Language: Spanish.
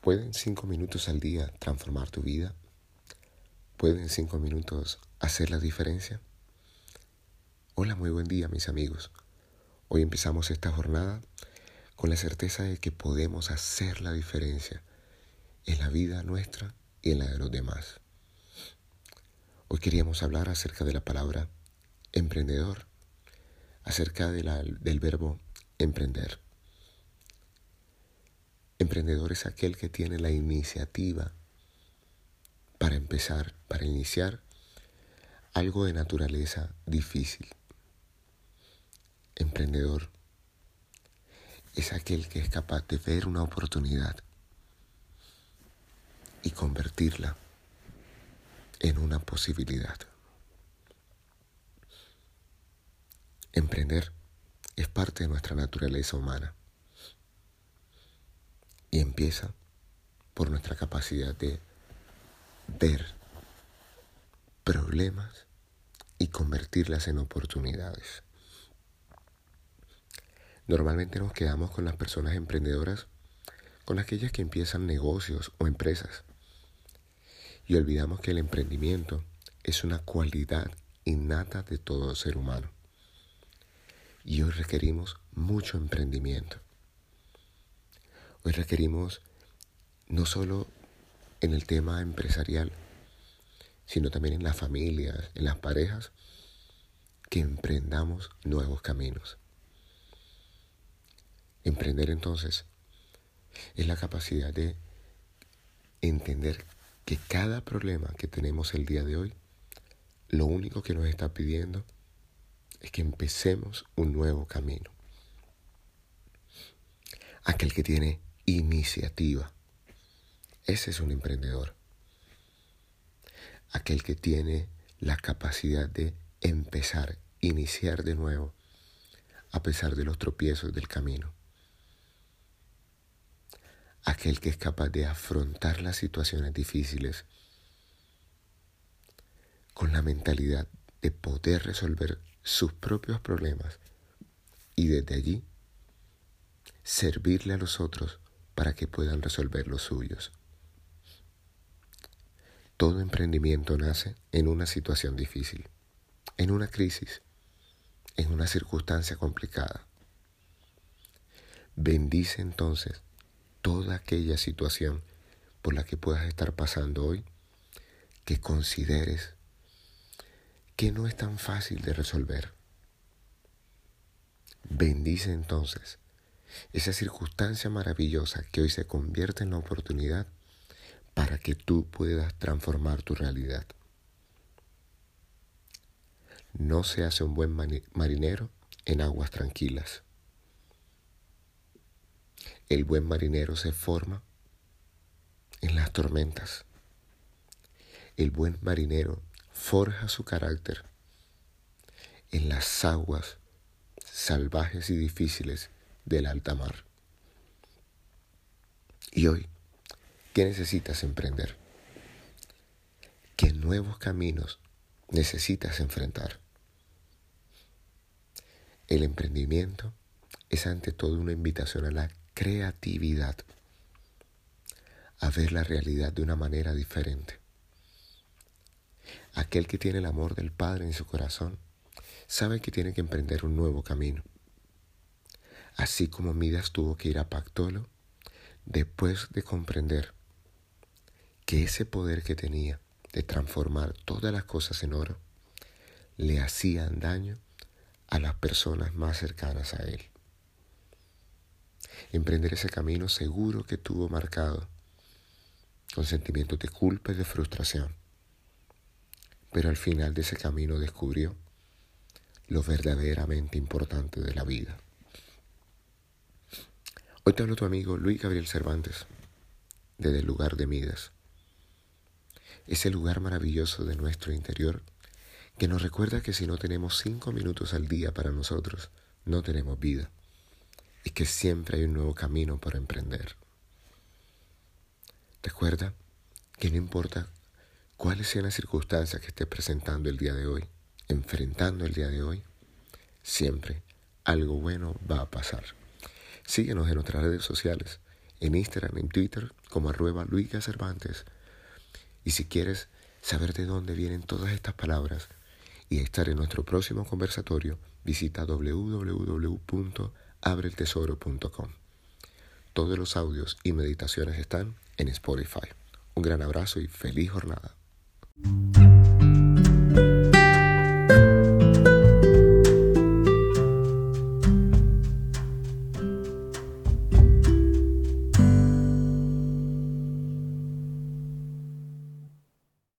¿Pueden cinco minutos al día transformar tu vida? ¿Pueden cinco minutos hacer la diferencia? Hola, muy buen día mis amigos. Hoy empezamos esta jornada con la certeza de que podemos hacer la diferencia en la vida nuestra y en la de los demás. Hoy queríamos hablar acerca de la palabra emprendedor, acerca del verbo emprender. Emprendedor es aquel que tiene la iniciativa para empezar, para iniciar algo de naturaleza difícil. Emprendedor es aquel que es capaz de ver una oportunidad y convertirla en una posibilidad. Emprender es parte de nuestra naturaleza humana y empieza por nuestra capacidad de ver problemas y convertirlas en oportunidades. Normalmente nos quedamos con las personas emprendedoras, con aquellas que empiezan negocios o empresas, y olvidamos que el emprendimiento es una cualidad innata de todo ser humano. Y hoy requerimos mucho emprendimiento. Hoy requerimos no solo en el tema empresarial, sino también en las familias, en las parejas, que emprendamos nuevos caminos. Emprender entonces es la capacidad de entender que cada problema que tenemos el día de hoy, lo único que nos está pidiendo es que empecemos un nuevo camino. Aquel que tiene iniciativa. Ese es un emprendedor. Aquel que tiene la capacidad de empezar, iniciar de nuevo, a pesar de los tropiezos del camino. Aquel que es capaz de afrontar las situaciones difíciles con la mentalidad de poder resolver sus propios problemas y desde allí servirle a los otros para que puedan resolver los suyos. Todo emprendimiento nace en una situación difícil, en una crisis, en una circunstancia complicada. Bendice entonces toda aquella situación por la que puedas estar pasando hoy, que consideres que no es tan fácil de resolver. Bendice entonces esa circunstancia maravillosa que hoy se convierte en la oportunidad para que tú puedas transformar tu realidad. No se hace un buen marinero en aguas tranquilas. El buen marinero se forma en las tormentas. El buen marinero forja su carácter en las aguas salvajes y difíciles del alta mar. Y hoy, ¿qué necesitas emprender? ¿Qué nuevos caminos necesitas enfrentar? El emprendimiento es ante todo una invitación a la creatividad, a ver la realidad de una manera diferente. Aquel que tiene el amor del Padre en su corazón sabe que tiene que emprender un nuevo camino Así como Midas tuvo que ir a Pactolo después de comprender que ese poder que tenía de transformar todas las cosas en oro le hacían daño a las personas más cercanas a él. Emprender ese camino seguro que tuvo marcado con sentimientos de culpa y de frustración. Pero al final de ese camino descubrió lo verdaderamente importante de la vida. Hoy te hablo tu amigo Luis Gabriel Cervantes, desde el lugar de Midas. Ese lugar maravilloso de nuestro interior que nos recuerda que si no tenemos cinco minutos al día para nosotros, no tenemos vida y que siempre hay un nuevo camino para emprender. Recuerda que no importa cuáles sean las circunstancias que estés presentando el día de hoy, enfrentando el día de hoy, siempre algo bueno va a pasar. Síguenos en nuestras redes sociales. en Instagram, en Twitter, como arroba Luis Cervantes. Y si quieres saber de dónde vienen todas estas palabras y estar en nuestro próximo conversatorio, visita www.abreltesoro.com. Todos los audios y meditaciones están en Spotify. Un gran abrazo y feliz jornada.